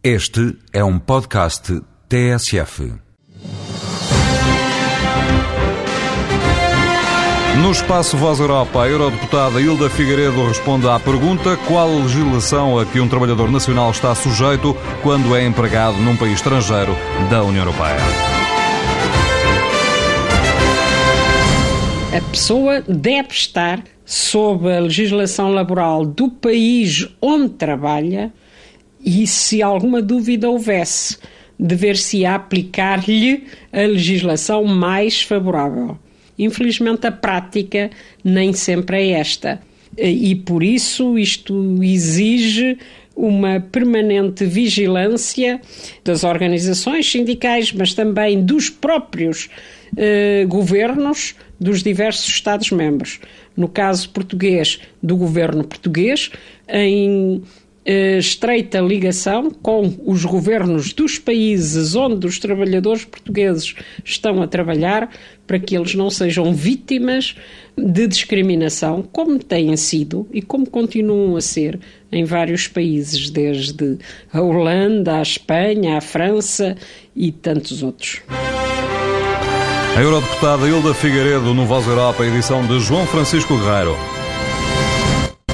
Este é um podcast TSF. No espaço Voz Europa, a eurodeputada Hilda Figueiredo responde à pergunta qual a legislação a que um trabalhador nacional está sujeito quando é empregado num país estrangeiro da União Europeia. A pessoa deve estar sob a legislação laboral do país onde trabalha e, se alguma dúvida houvesse, dever-se aplicar-lhe a legislação mais favorável. Infelizmente, a prática nem sempre é esta. E por isso isto exige uma permanente vigilância das organizações sindicais, mas também dos próprios eh, governos dos diversos Estados-membros. No caso português, do governo português, em estreita ligação com os governos dos países onde os trabalhadores portugueses estão a trabalhar para que eles não sejam vítimas de discriminação, como têm sido e como continuam a ser em vários países, desde a Holanda, a Espanha, a França e tantos outros. A eurodeputada Hilda Figueiredo no Voz Europa, edição de João Francisco Guerreiro.